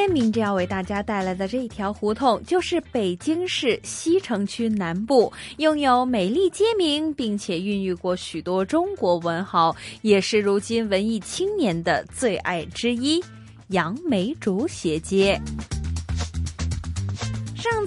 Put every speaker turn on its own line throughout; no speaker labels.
天明着要为大家带来的这一条胡同，就是北京市西城区南部，拥有美丽街名，并且孕育过许多中国文豪，也是如今文艺青年的最爱之一——杨梅竹斜街。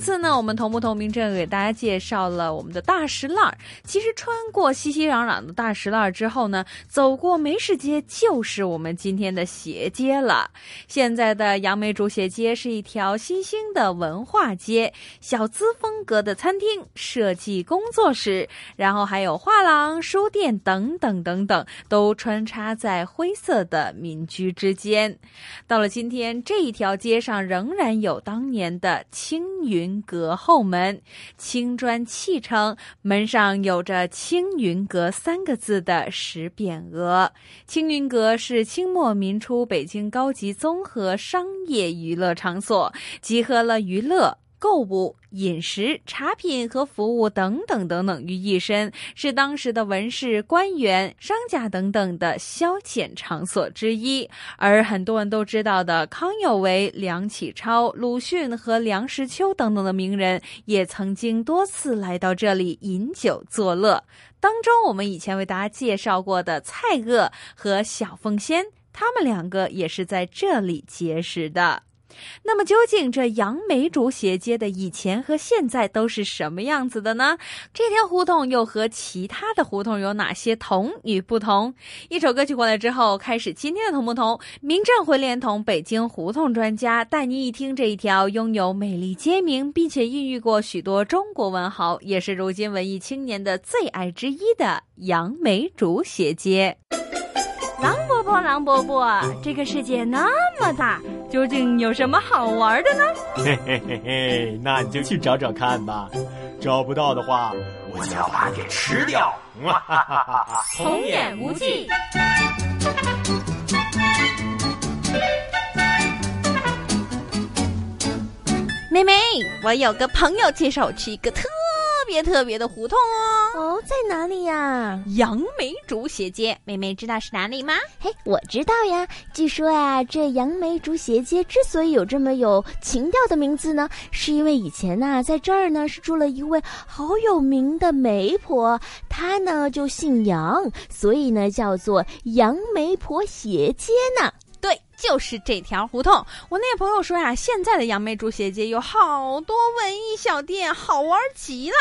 次呢，我们同不同名正给大家介绍了我们的大石烂儿。其实穿过熙熙攘攘的大石烂儿之后呢，走过梅市街就是我们今天的斜街了。现在的杨梅竹斜街是一条新兴的文化街，小资风格的餐厅、设计工作室，然后还有画廊、书店等等等等，都穿插在灰色的民居之间。到了今天，这一条街上仍然有当年的青。云阁后门，青砖砌成，门上有着“青云阁”三个字的石匾额。青云阁是清末民初北京高级综合商业娱乐场所，集合了娱乐。购物、饮食、茶品和服务等等等等于一身，是当时的文士、官员、商家等等的消遣场所之一。而很多人都知道的康有为、梁启超、鲁迅和梁实秋等等的名人，也曾经多次来到这里饮酒作乐。当中，我们以前为大家介绍过的蔡锷和小凤仙，他们两个也是在这里结识的。那么究竟这杨梅竹斜街的以前和现在都是什么样子的呢？这条胡同又和其他的胡同有哪些同与不同？一首歌曲过来之后，开始今天的同不同。民政会连同北京胡同专家带您一听这一条拥有美丽街名，并且孕育过许多中国文豪，也是如今文艺青年的最爱之一的杨梅竹斜街。狼伯伯，狼伯伯，这个世界那么大。究竟有什么好玩的呢？
嘿嘿嘿嘿，那你就去找找看吧。找不到的话，我就要把你吃掉。哈哈
哈哈童言无忌。妹妹，我有个朋友介绍我去一个特。特别特别的胡同哦
哦，在哪里呀？
杨梅竹斜街，妹妹知道是哪里吗？
嘿，我知道呀。据说呀，这杨梅竹斜街之所以有这么有情调的名字呢，是因为以前呐，在这儿呢是住了一位好有名的媒婆，她呢就姓杨，所以呢叫做杨媒婆斜街呢。
对，就是这条胡同。我那朋友说呀，现在的杨梅竹斜街有好多文艺小店，好玩极了。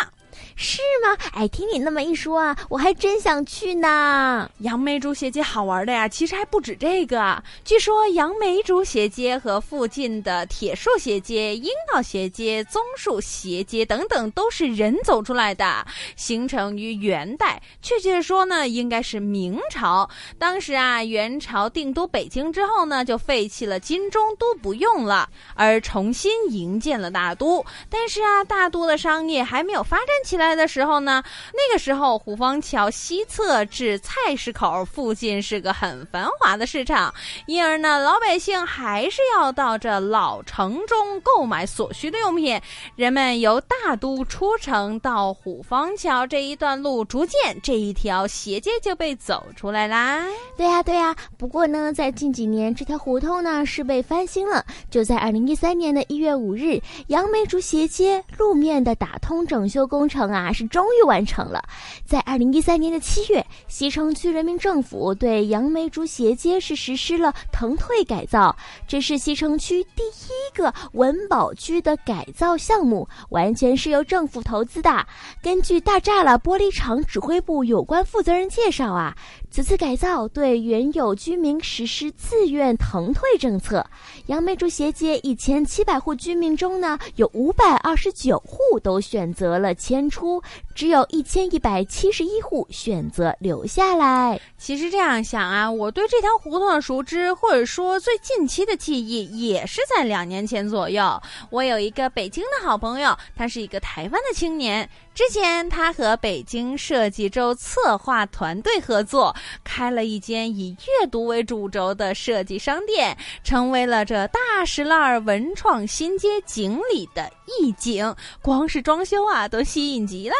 是吗？哎，听你那么一说啊，我还真想去呢。
杨梅竹斜街好玩的呀，其实还不止这个。据说杨梅竹斜街和附近的铁树斜街、樱桃斜街、棕树斜街等等，都是人走出来的，形成于元代。确切说呢，应该是明朝。当时啊，元朝定都北京之后呢，就废弃了金中都不用了，而重新营建了大都。但是啊，大都的商业还没有发展起来。的时候呢，那个时候虎坊桥西侧至菜市口附近是个很繁华的市场，因而呢，老百姓还是要到这老城中购买所需的用品。人们由大都出城到虎坊桥这一段路，逐渐这一条斜街就被走出来啦。
对呀，对呀。不过呢，在近几年，这条胡同呢是被翻新了。就在二零一三年的一月五日，杨梅竹斜街路面的打通整修工程。啊，是终于完成了。在二零一三年的七月，西城区人民政府对杨梅竹斜街是实施了腾退改造，这是西城区第一个文保区的改造项目，完全是由政府投资的。根据大栅栏玻璃厂指挥部有关负责人介绍啊。此次改造对原有居民实施自愿腾退政策。杨梅竹斜街一千七百户居民中呢，有五百二十九户都选择了迁出，只有一千一百七十一户选择留下来。
其实这样想啊，我对这条胡同的熟知，或者说最近期的记忆，也是在两年前左右。我有一个北京的好朋友，他是一个台湾的青年。之前他和北京设计周策划团队合作，开了一间以阅读为主轴的设计商店，成为了这大石烂文创新街锦里的意境。光是装修啊，都吸引极了！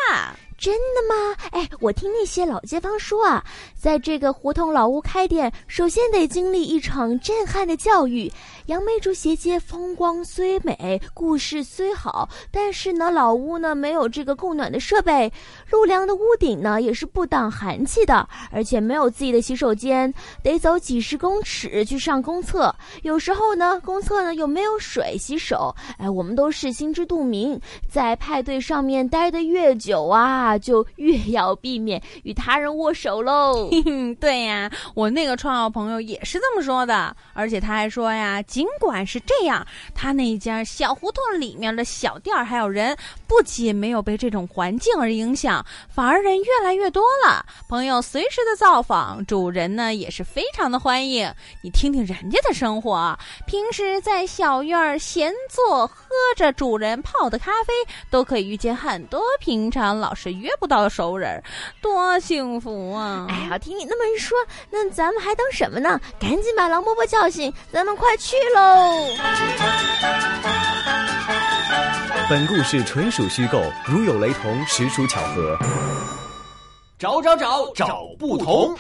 真的吗？哎，我听那些老街坊说啊，在这个胡同老屋开店，首先得经历一场震撼的教育。杨梅竹斜街风光虽美，故事虽好，但是呢，老屋呢没有这个供暖的设备，露梁的屋顶呢也是不挡寒气的，而且没有自己的洗手间，得走几十公尺去上公厕。有时候呢，公厕呢又没有水洗手。哎，我们都是心知肚明，在派对上面待得越久啊，就越要避免与他人握手喽。
对呀，我那个创业朋友也是这么说的，而且他还说呀。尽管是这样，他那家小胡同里面的小店还有人，不仅没有被这种环境而影响，反而人越来越多了。朋友随时的造访，主人呢也是非常的欢迎。你听听人家的生活，平时在小院闲坐，喝着主人泡的咖啡，都可以遇见很多平常老是约不到熟人，多幸福啊！
哎呀，听你那么一说，那咱们还等什么呢？赶紧把狼伯伯叫醒，咱们快去！喽！
本故事纯属虚构，如有雷同，实属巧合。
找找找找不同。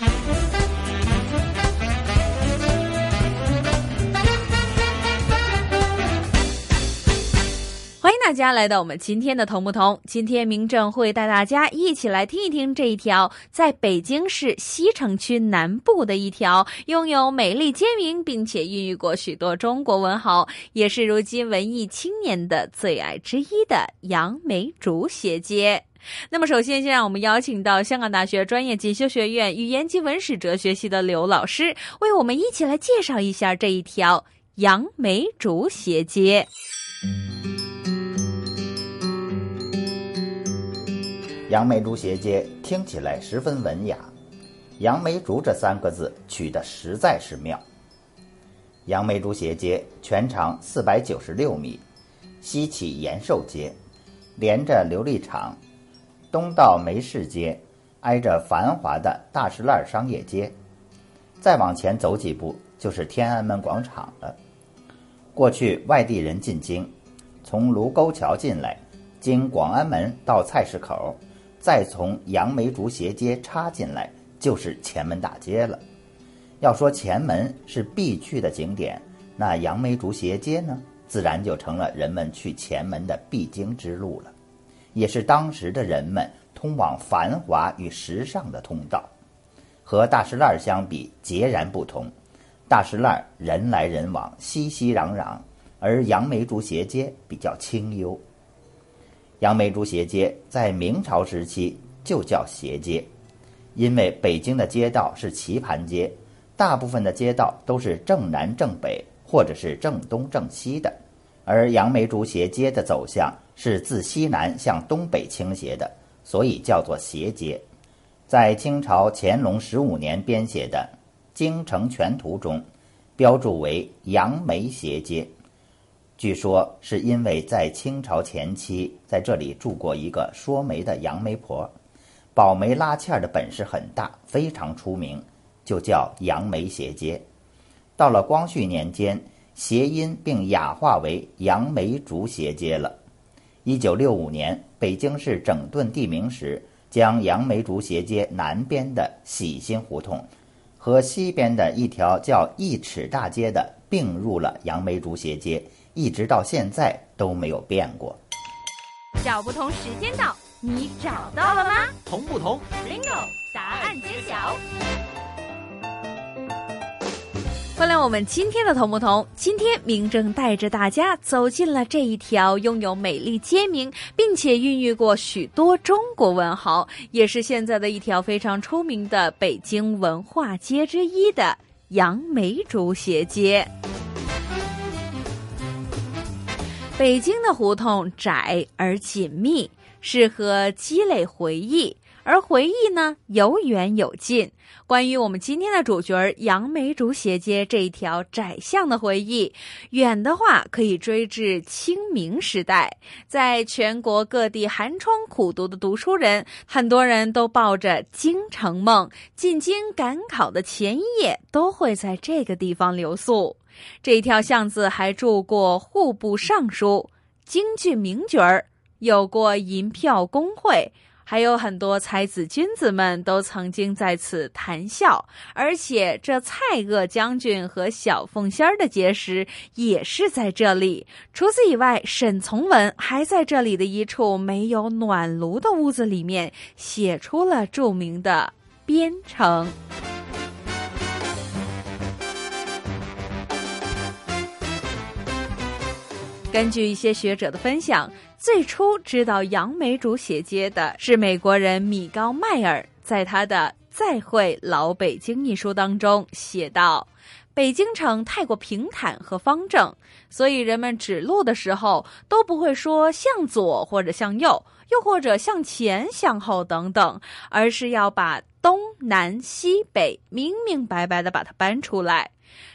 欢迎大家来到我们今天的同不同。今天明正会带大家一起来听一听这一条在北京市西城区南部的一条拥有美丽街名，并且孕育过许多中国文豪，也是如今文艺青年的最爱之一的杨梅竹斜街。那么，首先先让我们邀请到香港大学专业进修学院语言及文史哲学系的刘老师，为我们一起来介绍一下这一条杨梅竹斜街。
杨梅竹斜街听起来十分文雅，杨梅竹这三个字取得实在是妙。杨梅竹斜街全长四百九十六米，西起延寿街，连着琉璃厂，东到梅市街，挨着繁华的大石烂商业街，再往前走几步就是天安门广场了。过去外地人进京，从卢沟桥进来，经广安门到菜市口。再从杨梅竹斜街插进来，就是前门大街了。要说前门是必去的景点，那杨梅竹斜街呢，自然就成了人们去前门的必经之路了，也是当时的人们通往繁华与时尚的通道。和大石烂相比，截然不同。大石烂人来人往，熙熙攘攘，而杨梅竹斜街比较清幽。杨梅竹斜街在明朝时期就叫斜街，因为北京的街道是棋盘街，大部分的街道都是正南正北或者是正东正西的，而杨梅竹斜街的走向是自西南向东北倾斜的，所以叫做斜街。在清朝乾隆十五年编写的《京城全图》中，标注为杨梅斜街。据说是因为在清朝前期，在这里住过一个说媒的杨媒婆，保媒拉纤的本事很大，非常出名，就叫杨梅斜街。到了光绪年间，谐音并雅化为杨梅竹斜街了。一九六五年，北京市整顿地名时，将杨梅竹斜街南边的喜新胡同和西边的一条叫一尺大街的并入了杨梅竹斜街。一直到现在都没有变过。
找不同时间到，你找到了吗？
同不同
？Bingo！答案揭晓。欢迎我们今天的同不同。今天明正带着大家走进了这一条拥有美丽街名，并且孕育过许多中国文豪，也是现在的一条非常出名的北京文化街之一的杨梅竹斜街。北京的胡同窄而紧密，适合积累回忆。而回忆呢，有远有近。关于我们今天的主角儿杨梅竹斜街这一条窄巷的回忆，远的话可以追至清明时代。在全国各地寒窗苦读的读书人，很多人都抱着京城梦，进京赶考的前一夜都会在这个地方留宿。这条巷子还住过户部尚书、京剧名角儿，有过银票工会。还有很多才子君子们都曾经在此谈笑，而且这蔡锷将军和小凤仙儿的结识也是在这里。除此以外，沈从文还在这里的一处没有暖炉的屋子里面写出了著名的《边城》。根据一些学者的分享。最初知道杨梅竹斜街的是美国人米高迈尔，在他的《再会老北京》一书当中写道：“北京城太过平坦和方正，所以人们指路的时候都不会说向左或者向右，又或者向前、向后等等，而是要把东南西北明明白白的把它搬出来。”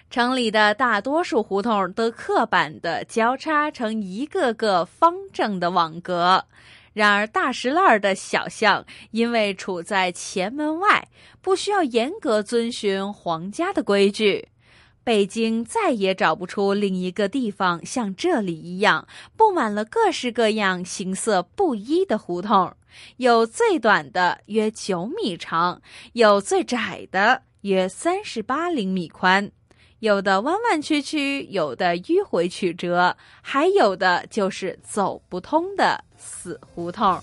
城里的大多数胡同都刻板的交叉成一个个方正的网格，然而大石烂的小巷因为处在前门外，不需要严格遵循皇家的规矩。北京再也找不出另一个地方像这里一样布满了各式各样、形色不一的胡同，有最短的约九米长，有最窄的约三十八厘米宽。有的弯弯曲曲，有的迂回曲折，还有的就是走不通的死胡同。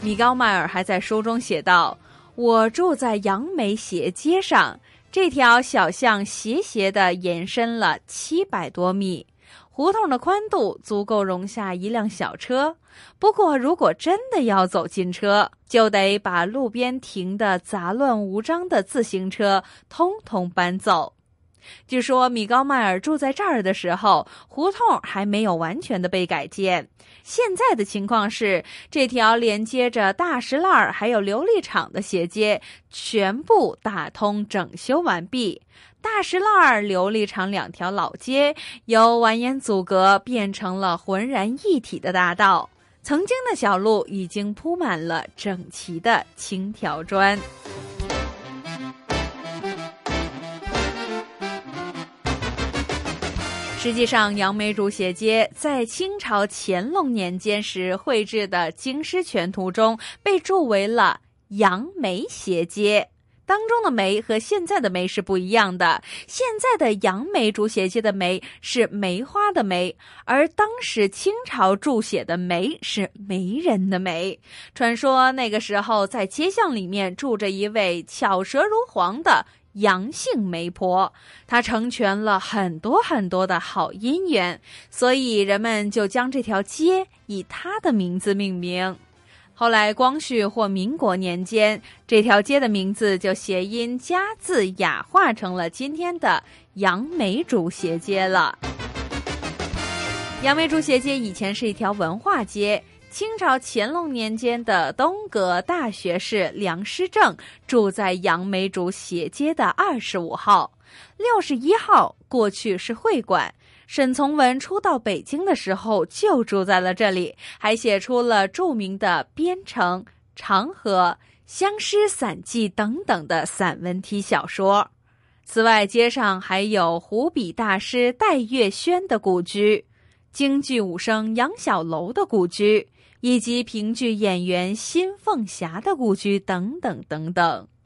米高迈尔还在书中写道：“我住在杨梅斜街上，这条小巷斜斜的延伸了七百多米。”胡同的宽度足够容下一辆小车，不过如果真的要走进车，就得把路边停的杂乱无章的自行车通通搬走。据说米高迈尔住在这儿的时候，胡同还没有完全的被改建。现在的情况是，这条连接着大石烂还有琉璃厂的斜街全部打通整修完毕。大石烂儿、琉璃厂两条老街由蜿蜒阻隔变成了浑然一体的大道，曾经的小路已经铺满了整齐的青条砖。实际上，杨梅竹斜街在清朝乾隆年间时绘制的《京师全图》中被注为了杨梅斜街。当中的梅和现在的梅是不一样的。现在的杨梅竹斜街的梅是梅花的梅，而当时清朝注写的梅是媒人的媒。传说那个时候在街巷里面住着一位巧舌如簧的杨姓媒婆，她成全了很多很多的好姻缘，所以人们就将这条街以她的名字命名。后来，光绪或民国年间，这条街的名字就谐音加字雅化成了今天的杨梅竹斜街了。杨梅竹斜街以前是一条文化街，清朝乾隆年间的东阁大学士梁师正住在杨梅竹斜街的二十五号，六十一号过去是会馆。沈从文初到北京的时候就住在了这里，还写出了著名的《边城》《长河》《相思散记》等等的散文体小说。此外，街上还有湖笔大师戴月轩的故居，京剧武生杨小楼的故居，以及评剧演员辛凤霞的故居等等等等。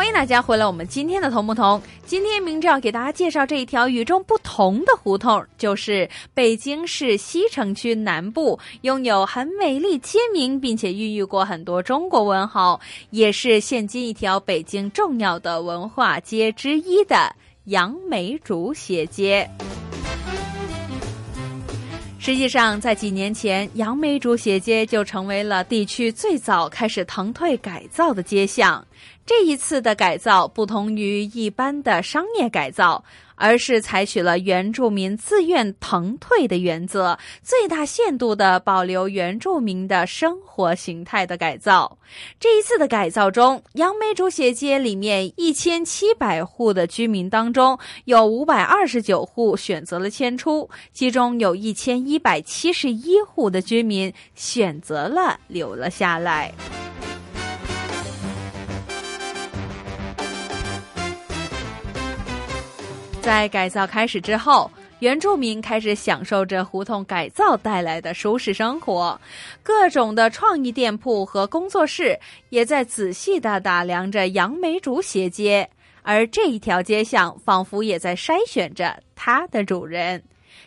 欢迎大家回来，我们今天的同不同？今天明照给大家介绍这一条与众不同的胡同，就是北京市西城区南部拥有很美丽街名，并且孕育过很多中国文豪，也是现今一条北京重要的文化街之一的杨梅竹斜街。实际上，在几年前，杨梅竹斜街就成为了地区最早开始腾退改造的街巷。这一次的改造不同于一般的商业改造，而是采取了原住民自愿腾退的原则，最大限度的保留原住民的生活形态的改造。这一次的改造中，杨梅竹斜街里面一千七百户的居民当中，有五百二十九户选择了迁出，其中有一千一百七十一户的居民选择了留了下来。在改造开始之后，原住民开始享受着胡同改造带来的舒适生活，各种的创意店铺和工作室也在仔细的打量着杨梅竹斜街，而这一条街巷仿佛也在筛选着它的主人。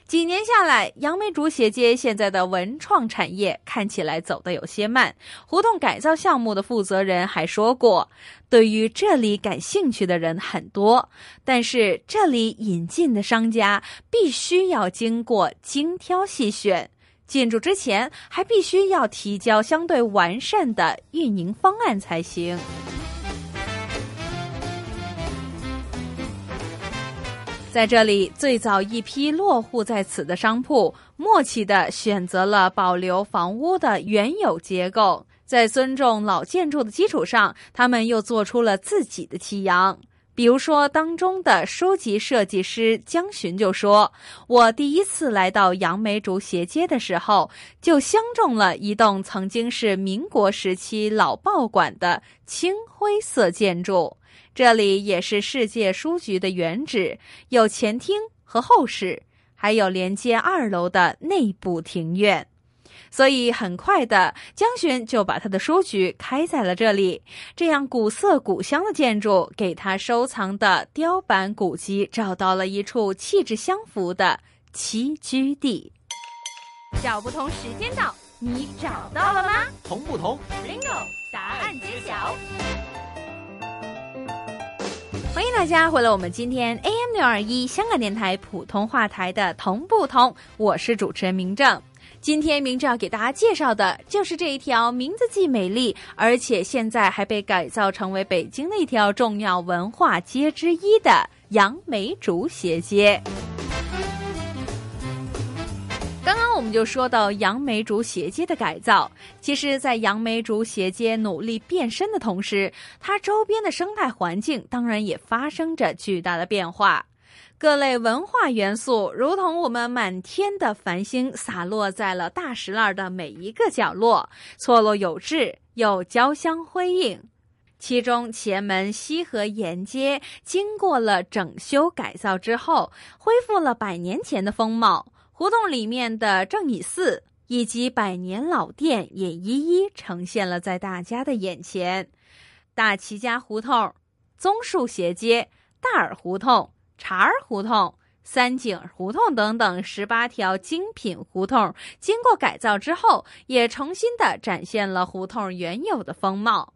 几年下来，杨梅竹斜街现在的文创产业看起来走得有些慢。胡同改造项目的负责人还说过，对于这里感兴趣的人很多，但是这里引进的商家必须要经过精挑细选，进驻之前还必须要提交相对完善的运营方案才行。在这里，最早一批落户在此的商铺，默契地选择了保留房屋的原有结构，在尊重老建筑的基础上，他们又做出了自己的奇扬。比如说，当中的书籍设计师江寻就说：“我第一次来到杨梅竹斜街的时候，就相中了一栋曾经是民国时期老报馆的青灰色建筑。”这里也是世界书局的原址，有前厅和后室，还有连接二楼的内部庭院。所以很快的，江巡就把他的书局开在了这里。这样古色古香的建筑，给他收藏的雕版古籍找到了一处气质相符的栖居地。
找不同时间到，你找到了吗？
同不同
？Bingo，答案揭晓。
欢迎大家回来，我们今天 AM 六二一香港电台普通话台的同不同，我是主持人明正。今天明正要给大家介绍的就是这一条名字既美丽，而且现在还被改造成为北京的一条重要文化街之一的杨梅竹斜街。我们就说到杨梅竹斜街的改造，其实，在杨梅竹斜街努力变身的同时，它周边的生态环境当然也发生着巨大的变化。各类文化元素如同我们满天的繁星，洒落在了大石栏的每一个角落，错落有致又交相辉映。其中，前门西河沿街经过了整修改造之后，恢复了百年前的风貌。胡同里面的正义寺以及百年老店也一一呈现了在大家的眼前。大齐家胡同、棕树斜街、大耳胡同、茶儿胡同、三井胡同等等十八条精品胡同，经过改造之后，也重新的展现了胡同原有的风貌。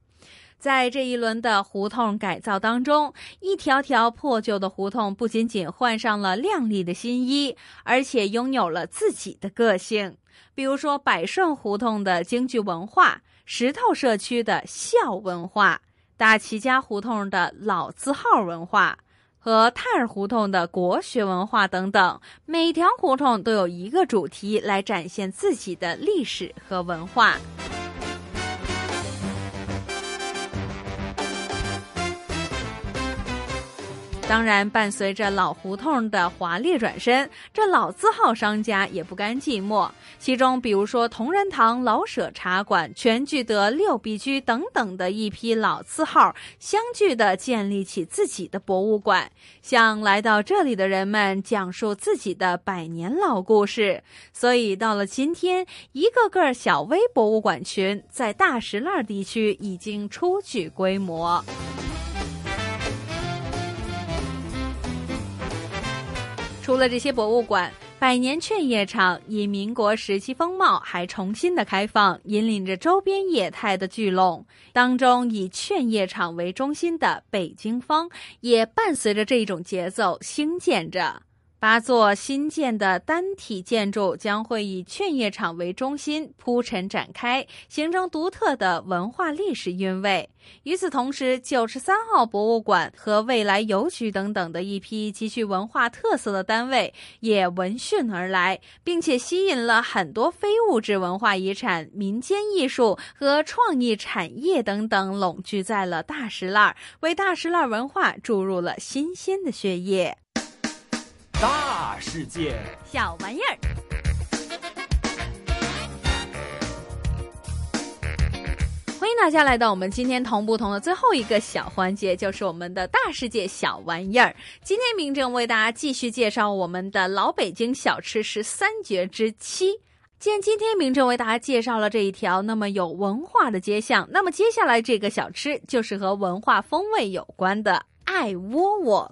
在这一轮的胡同改造当中，一条条破旧的胡同不仅仅换上了亮丽的新衣，而且拥有了自己的个性。比如说，百顺胡同的京剧文化、石头社区的孝文化、大齐家胡同的老字号文化和泰尔胡同的国学文化等等，每条胡同都有一个主题来展现自己的历史和文化。当然，伴随着老胡同的华丽转身，这老字号商家也不甘寂寞。其中，比如说同仁堂、老舍茶馆、全聚德、六必居等等的一批老字号，相继的建立起自己的博物馆，向来到这里的人们讲述自己的百年老故事。所以，到了今天，一个个小微博物馆群在大石栏地区已经初具规模。除了这些博物馆，百年劝业场以民国时期风貌还重新的开放，引领着周边业态的聚拢。当中以劝业场为中心的北京方，也伴随着这种节奏兴建着。八座新建的单体建筑将会以劝业场为中心铺陈展开，形成独特的文化历史韵味。与此同时，九十三号博物馆和未来邮局等等的一批极具文化特色的单位也闻讯而来，并且吸引了很多非物质文化遗产、民间艺术和创意产业等等拢聚在了大石栏，为大石栏文化注入了新鲜的血液。
大世界，
小玩意儿。欢迎大家来到我们今天同不同的最后一个小环节，就是我们的大世界小玩意儿。今天明正为大家继续介绍我们的老北京小吃十三绝之七。既然今天明正为大家介绍了这一条那么有文化的街巷，那么接下来这个小吃就是和文化风味有关的爱窝窝。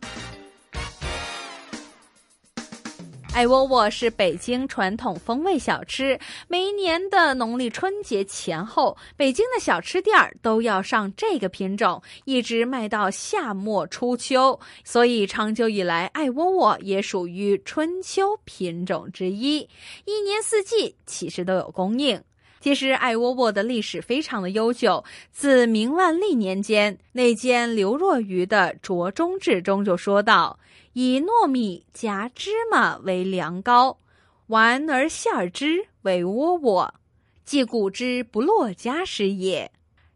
艾窝窝是北京传统风味小吃。每一年的农历春节前后，北京的小吃店儿都要上这个品种，一直卖到夏末初秋。所以长久以来，艾窝窝也属于春秋品种之一，一年四季其实都有供应。其实，爱窝窝的历史非常的悠久，自明万历年间，那间刘若愚的《酌中志》中就说到。以糯米夹芝麻为凉糕，丸而馅之为窝窝，即古之不落家食也。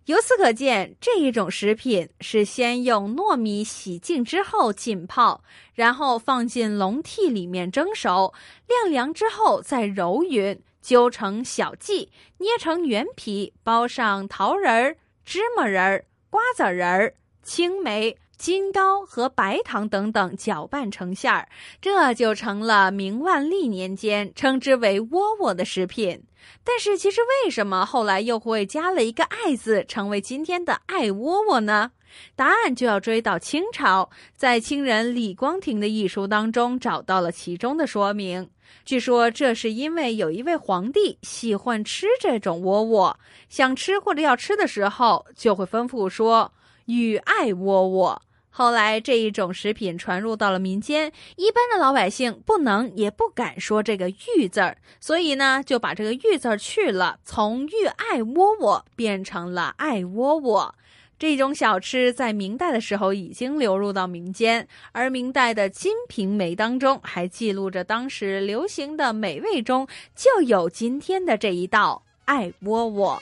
由此可见，这一种食品是先用糯米洗净之后浸泡，然后放进笼屉里面蒸熟，晾凉之后再揉匀，揪成小剂，捏成圆皮，包上桃仁儿、芝麻仁儿、瓜子仁儿、青梅。金糕和白糖等等搅拌成馅儿，这就成了明万历年间称之为窝窝的食品。但是，其实为什么后来又会加了一个“爱”字，成为今天的爱窝窝呢？答案就要追到清朝，在清人李光庭的一书当中找到了其中的说明。据说这是因为有一位皇帝喜欢吃这种窝窝，想吃或者要吃的时候，就会吩咐说“与爱窝窝”。后来这一种食品传入到了民间，一般的老百姓不能也不敢说这个“玉”字儿，所以呢就把这个“玉”字去了，从“玉爱窝窝”变成了“爱窝窝”。这种小吃在明代的时候已经流入到民间，而明代的《金瓶梅》当中还记录着当时流行的美味中就有今天的这一道“艾窝窝”。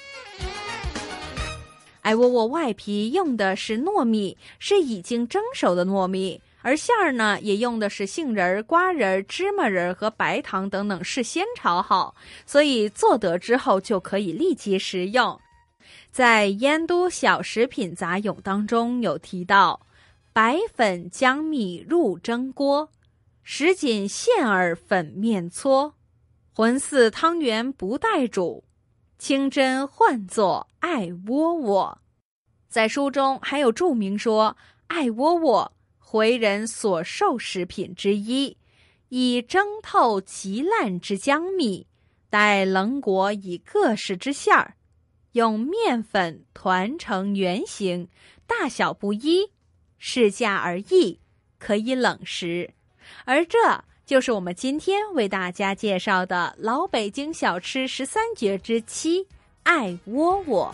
艾窝窝外皮用的是糯米，是已经蒸熟的糯米，而馅儿呢也用的是杏仁、瓜仁、芝麻仁和白糖等等，事先炒好，所以做得之后就可以立即食用。在《燕都小食品杂咏》当中有提到：白粉将米入蒸锅，什锦馅儿粉面搓，浑似汤圆不待煮。清真唤作爱窝窝，在书中还有注明说，爱窝窝回人所受食品之一，以蒸透极烂之江米，待冷裹以各式之馅儿，用面粉团成圆形，大小不一，适价而异，可以冷食。而这。就是我们今天为大家介绍的老北京小吃十三绝之七——艾窝窝。